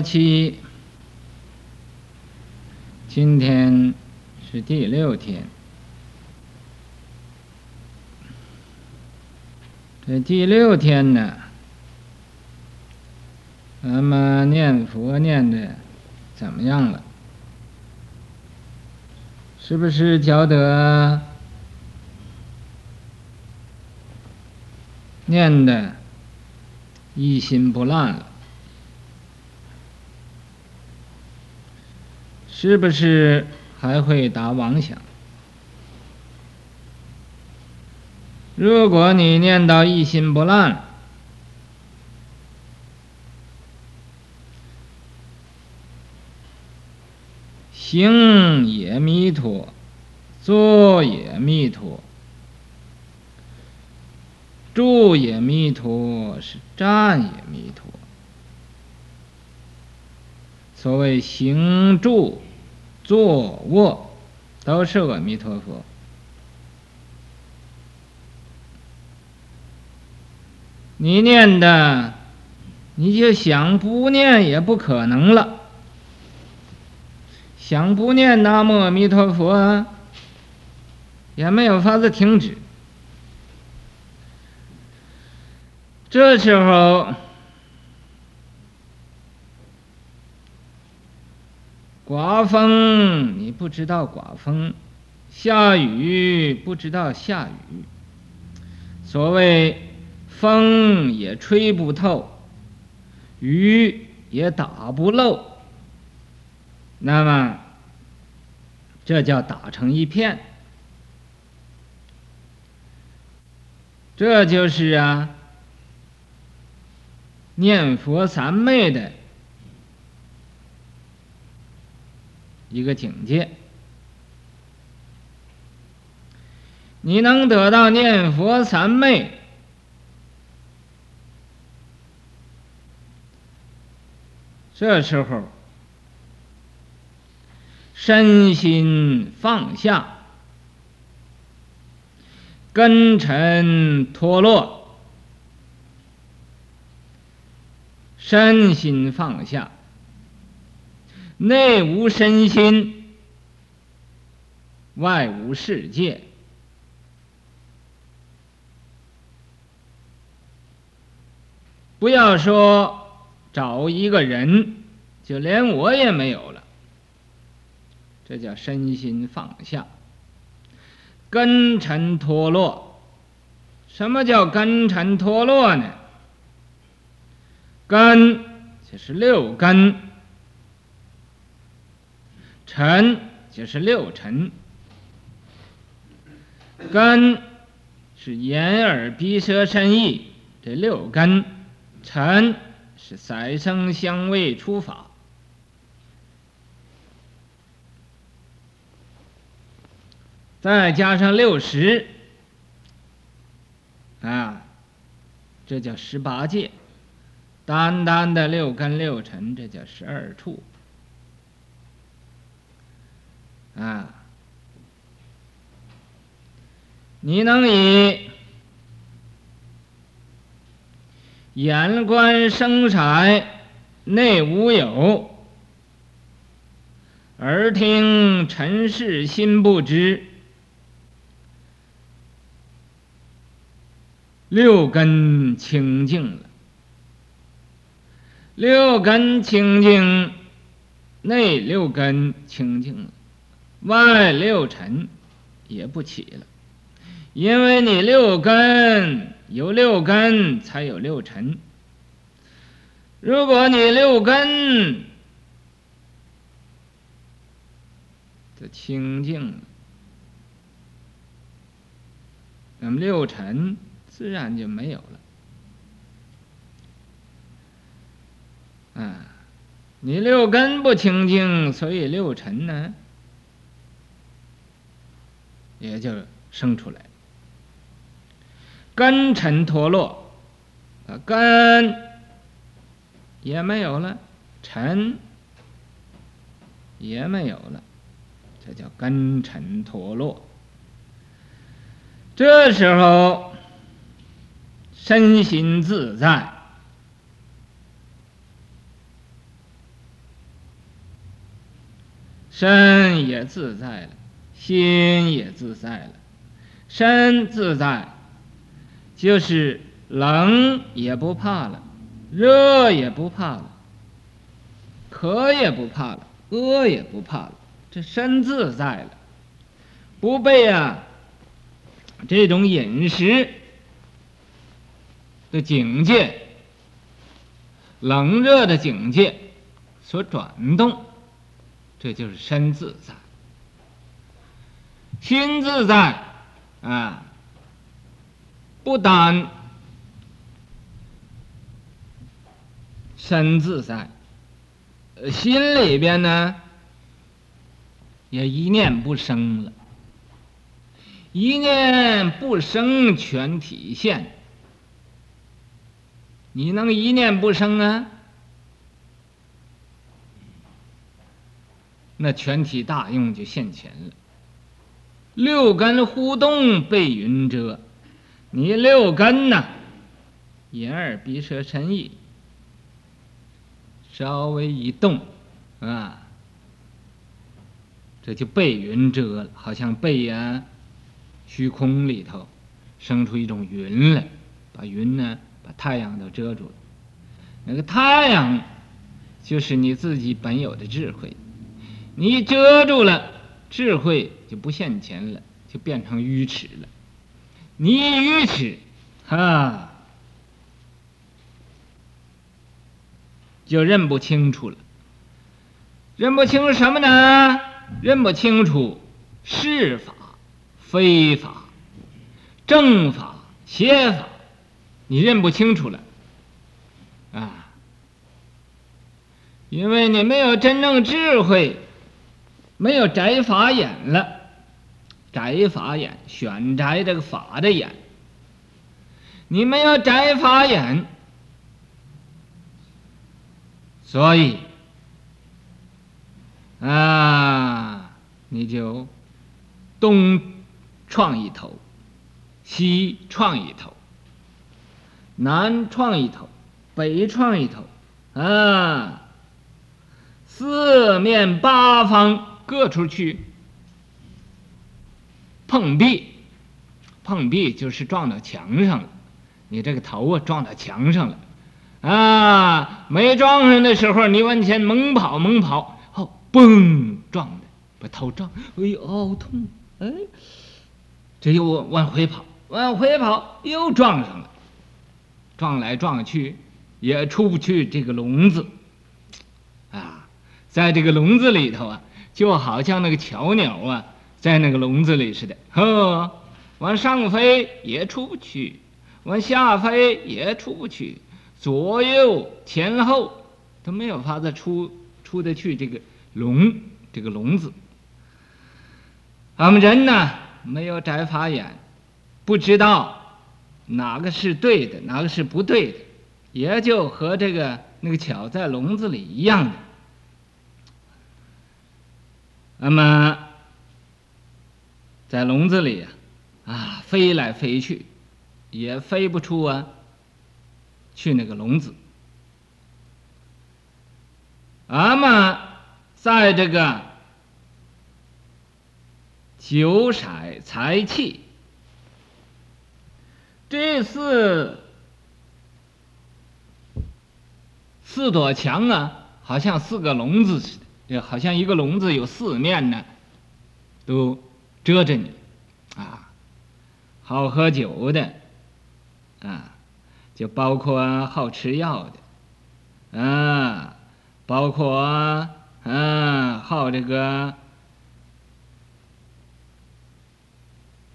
七，今天是第六天。这第六天呢，咱们念佛念的怎么样了？是不是觉得念的一心不乱了？是不是还会打妄想？如果你念到一心不乱，行也弥陀，坐也弥陀，住也弥陀，是站也弥陀。所谓行住。坐卧都是阿弥陀佛，你念的，你就想不念也不可能了。想不念南无阿弥陀佛，也没有法子停止。这时候。刮风，你不知道刮风；下雨，不知道下雨。所谓风也吹不透，雨也打不漏。那么，这叫打成一片。这就是啊，念佛三昧的。一个境界，你能得到念佛三昧，这时候身心放下，根尘脱落，身心放下。内无身心，外无世界。不要说找一个人，就连我也没有了。这叫身心放下，根尘脱落。什么叫根尘脱落呢？根就是六根。尘就是六尘，根是眼耳鼻舌身意这六根，尘是色声香味触法，再加上六十，啊，这叫十八界，单单的六根六尘，这叫十二处。啊！你能以眼观声色内无有，耳听尘世心不知，六根清净了，六根清净，内六根清净了。外六尘也不起了，因为你六根有六根才有六尘。如果你六根的清净了，那么六尘自然就没有了。啊，你六根不清净，所以六尘呢？也就生出来根尘脱落啊根也没有了尘也没有了这叫根尘脱落。这时候身心自在身也自在了。心也自在了。身自在，就是冷也不怕了，热也不怕了，渴也不怕了，饿也不怕了。这身自在了，不被啊这种饮食的境界、冷热的境界所转动，这就是身自在。心自在啊，不单身自在，心里边呢。也一念不生了，一念不生全体现。你能一念不生啊？那全体大用就现前了。六根互动被云遮，你六根呐，眼耳鼻舌身意，稍微一动，啊。这就被云遮了，好像被呀，虚空里头生出一种云来，把云呢，把太阳都遮住了。那个太阳就是你自己本有的智慧，你遮住了，智慧就不现前了，就变成愚痴了。你愚痴，哈，就认不清楚了。认不清什么呢？认不清楚是法非法，正法邪法，你认不清楚了啊！因为你没有真正智慧，没有摘法眼了，摘法眼，选摘这个法的眼，你没有摘法眼，所以。啊，你就东创一头，西创一头，南创一头，北创一头，啊，四面八方各处去碰壁，碰壁就是撞到墙上了，你这个头啊撞到墙上了，啊，没撞上的时候你往前猛跑猛跑。嘣！撞的，把头撞，哎呦，好痛！哎，这又往回跑，往回跑，又撞上了，撞来撞去，也出不去这个笼子。啊，在这个笼子里头啊，就好像那个巧鸟啊，在那个笼子里似的，呵，往上飞也出不去，往下飞也出不去，左右前后都没有法子出出得去这个。笼，这个笼子，俺们人呢，没有摘法眼，不知道哪个是对的，哪个是不对的，也就和这个那个巧在笼子里一样的。那么在笼子里啊，啊，飞来飞去，也飞不出啊，去那个笼子。那么。在这个九色财气这四四堵墙啊，好像四个笼子似的，这好像一个笼子有四面呢，都遮着你啊。好喝酒的啊，就包括好吃药的啊，包括。嗯，好这个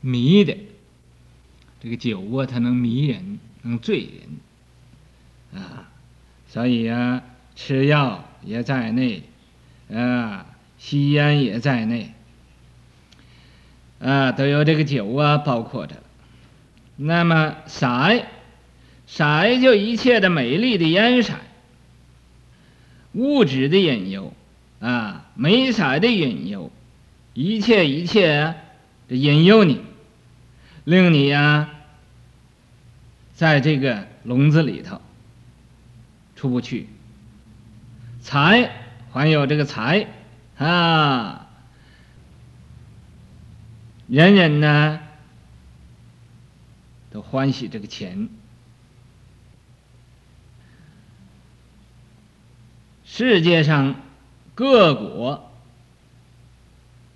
迷的，这个酒啊，它能迷人，能醉人，啊，所以啊，吃药也在内，啊，吸烟也在内，啊，都有这个酒啊，包括着。那么色，色就一切的美丽的烟色，物质的引诱。啊，美色的引诱，一切一切的引诱你，令你呀、在这个笼子里头出不去。财还有这个财，啊，人人呢都欢喜这个钱。世界上各国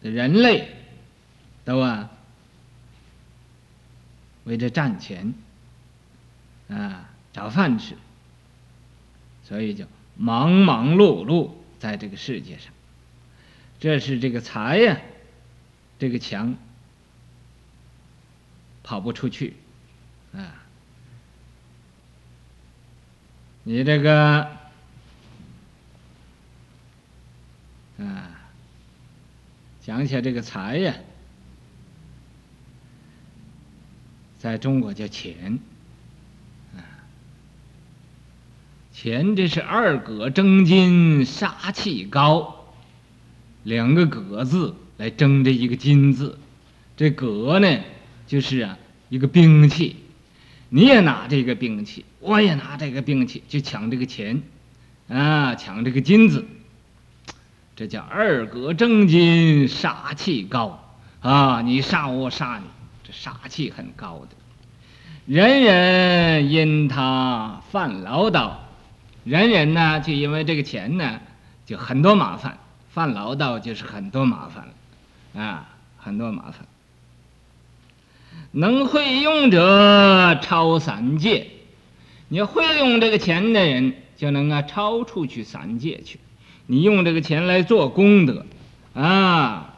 的人类都啊为着赚钱啊找饭吃，所以就忙忙碌碌在这个世界上。这是这个财呀，这个强跑不出去啊！你这个。啊，讲起来这个财呀，在中国叫钱，啊，钱这是二葛争金，杀气高，两个葛字来争这一个金字，这葛呢就是啊一个兵器，你也拿这个兵器，我也拿这个兵器，就抢这个钱，啊，抢这个金子。这叫二葛争金，杀气高啊！你杀我，我杀你，这杀气很高的。人人因他犯唠叨，人人呢就因为这个钱呢，就很多麻烦。犯唠叨就是很多麻烦了啊，很多麻烦。能会用者超三界，你会用这个钱的人，就能啊超出去三界去。你用这个钱来做功德，啊，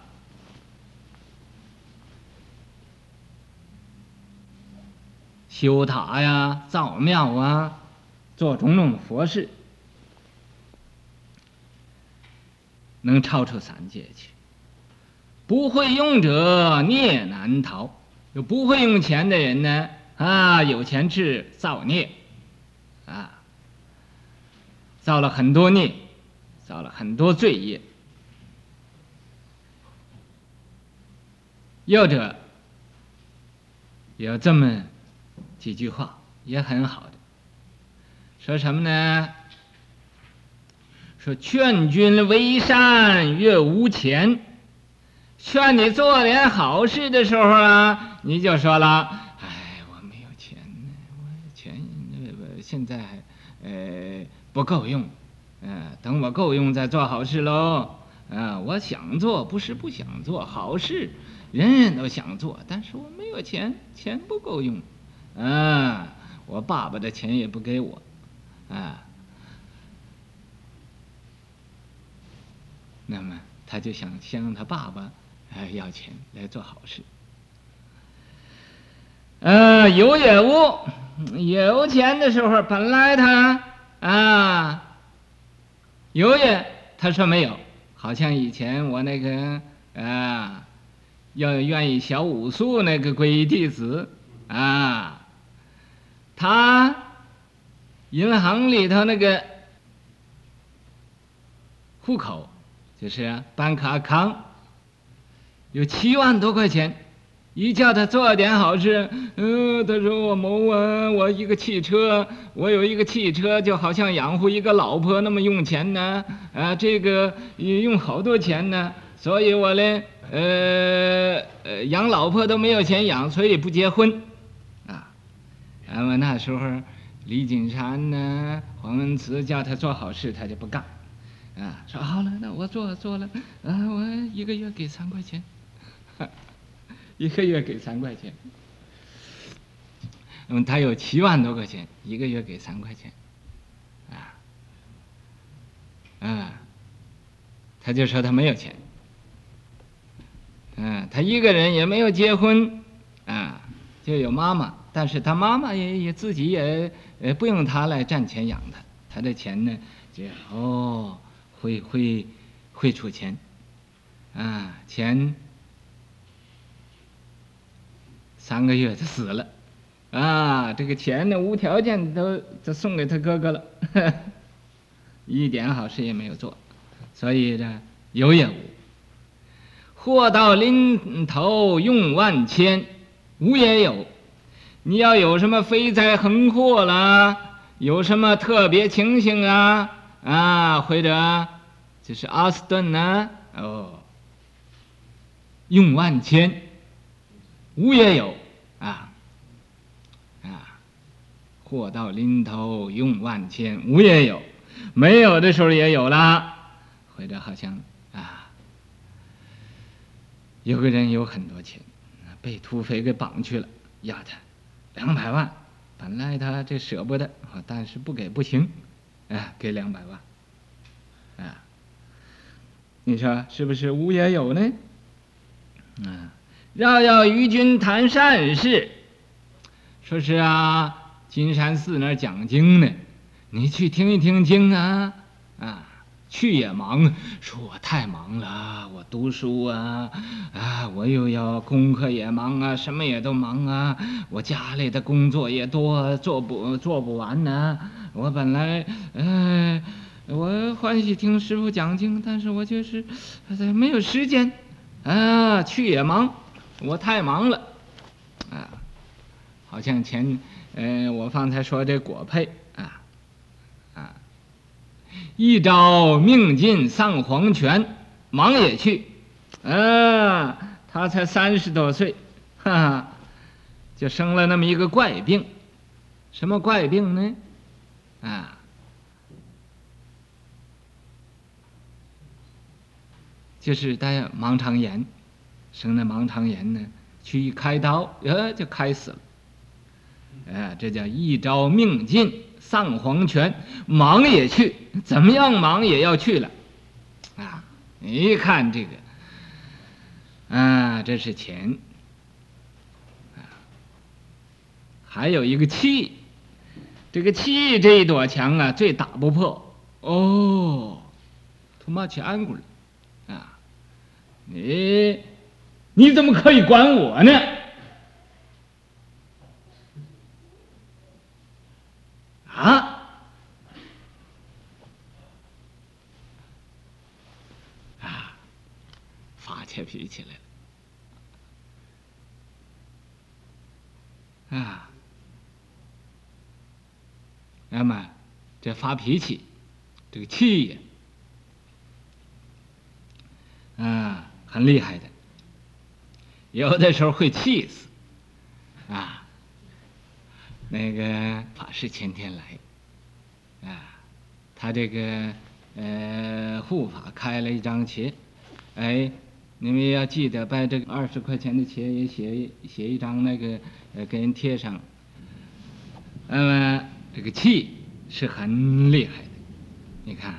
修塔呀、造庙啊，做种种佛事，能超出三界去。不会用者孽难逃，有不会用钱的人呢，啊，有钱去造孽，啊，造了很多孽。造了很多罪业，有者有这么几句话，也很好。说什么呢？说劝君为善，越无钱。劝你做点好事的时候啊，你就说了：“哎，我没有钱呢，我钱那现在呃不够用。”嗯，等我够用再做好事喽。嗯，我想做，不是不想做好事，人人都想做，但是我没有钱，钱不够用。嗯，我爸爸的钱也不给我。啊，那么他就想向他爸爸哎要钱来做好事。呃，有也无，有钱的时候本来他啊。有也，他说没有，好像以前我那个啊，要愿意小武术那个皈依弟子啊，他银行里头那个户口就是办卡康，有七万多块钱。一叫他做点好事，嗯，他说我某啊，我一个汽车，我有一个汽车，就好像养活一个老婆那么用钱呢，啊，这个也用好多钱呢，所以我呢，呃，呃，养老婆都没有钱养，所以不结婚，啊，那么那时候，李景山呢，黄文慈叫他做好事，他就不干，啊，说好了，那我做做了，啊，我一个月给三块钱。一个月给三块钱，嗯，他有七万多块钱，一个月给三块钱，啊，啊，他就说他没有钱，嗯，他一个人也没有结婚，啊，就有妈妈，但是他妈妈也也自己也呃不用他来赚钱养他，他的钱呢就哦会会会出钱，啊，钱。三个月他死了，啊，这个钱呢，无条件都都送给他哥哥了，呵呵，一点好事也没有做，所以呢，有也无。祸到临头用万千，无也有。你要有什么飞灾横祸啦，有什么特别情形啊，啊，或者就是阿斯顿呢，哦，用万千，无也有啊啊，货到临头用万千，无也有，没有的时候也有了，或者好像啊，有个人有很多钱，被土匪给绑去了，要他两百万，本来他这舍不得，但是不给不行，哎，给两百万。啊，你说是不是无也有呢？啊，饶要与君谈善事，说是啊，金山寺那儿讲经呢，你去听一听经啊，啊，去也忙，说我太忙了，我读书啊，啊，我又要功课也忙啊，什么也都忙啊，我家里的工作也多，做不做不完呢，我本来，呃。我欢喜听师傅讲经，但是我就是没有时间，啊，去也忙，我太忙了，啊，好像前，嗯、呃，我方才说这果配，一朝命尽丧黄泉，忙也去，啊，他才三十多岁，哈哈，就生了那么一个怪病，什么怪病呢？啊。就是带盲肠炎，生了盲肠炎呢，去一开刀，呃，就开死了。哎，这叫一朝命尽丧黄泉，忙也去，怎么样忙也要去了。啊，你一看这个，啊，这是钱。啊，还有一个气，这个气这一堵墙啊，最打不破。哦，他妈去安过了。啊你，你怎么可以管我呢？啊？啊，发起脾气来了。啊，那么这发脾气，这个气呀，啊。很厉害的，有的时候会气死，那个法师前天来，啊，他这个呃护法开了一张钱，哎，你们要记得把这个二十块钱的钱也写写一张那个呃给人贴上，那么这个气是很厉害的，你看。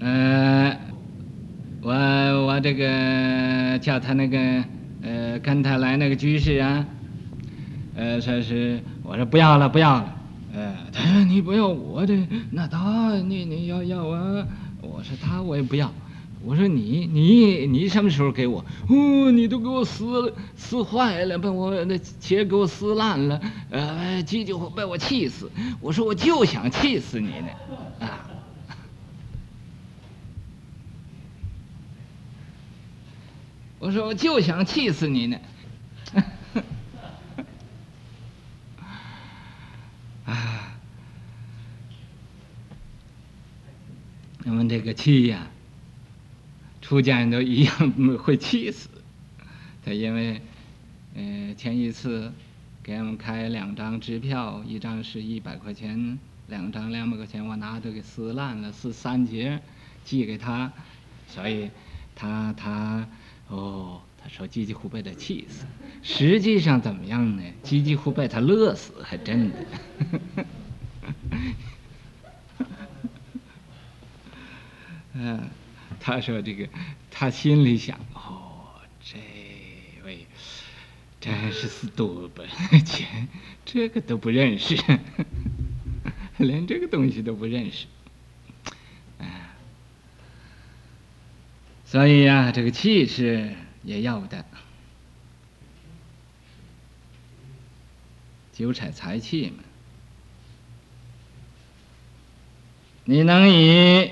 呃，我我这个叫他那个呃跟他来那个居士啊，呃说是我说不要了不要了，呃他说你不要我的那他你你要要啊，我说他我也不要，我说你你你什么时候给我？哦，你都给我撕了撕坏了，把我那钱给我撕烂了，呃急就把我气死，我说我就想气死你呢，啊。我说我就想气死你呢！啊，我们这个气呀，出家人都一样会气死。他因为，呃，前一次给我们开两张支票，一张是一百块钱，两张两百块钱，我拿着给撕烂了，撕三截，寄给他，所以他他。哦，他说急急呼被他气死，实际上怎么样呢？急急呼被他乐死，还真的。嗯，他说这个，他心里想，哦，这位真是死多本钱，这个都不认识，连这个东西都不认识。所以呀、这个气势也要的，九彩财气嘛。你能以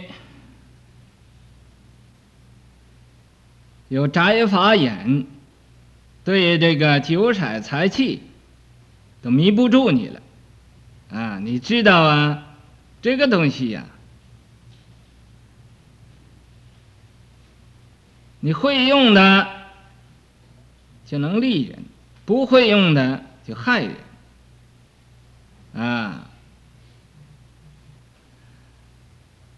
有宅法眼，对这个九彩财气都迷不住你了，啊，你知道啊，这个东西呀、你会用的就能利人，不会用的就害人。啊，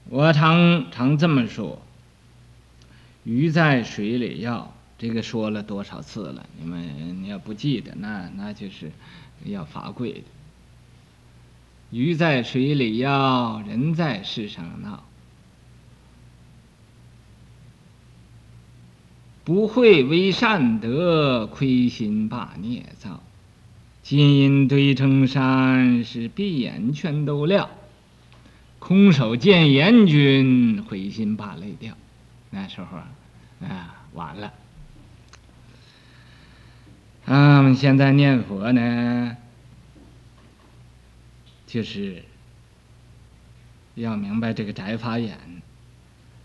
我常常这么说：“鱼在水里游。”这个说了多少次了？你们你要不记得，那那就是要罚跪的。鱼在水里游，人在世上闹。不会为善德，亏心把孽造。金银堆成山，是闭眼全都了。空手见阎君，灰心把泪掉。那时候啊，啊完了。嗯，现在念佛呢，就是要明白这个窄法眼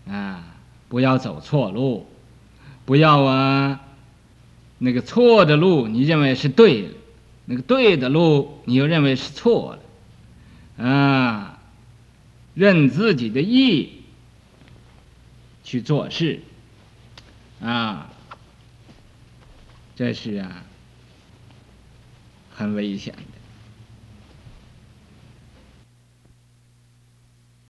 啊，不要走错路，不要啊，那个错的路你认为是对的，那个对的路你又认为是错的，啊，任自己的意去做事，啊，这是啊。很危险。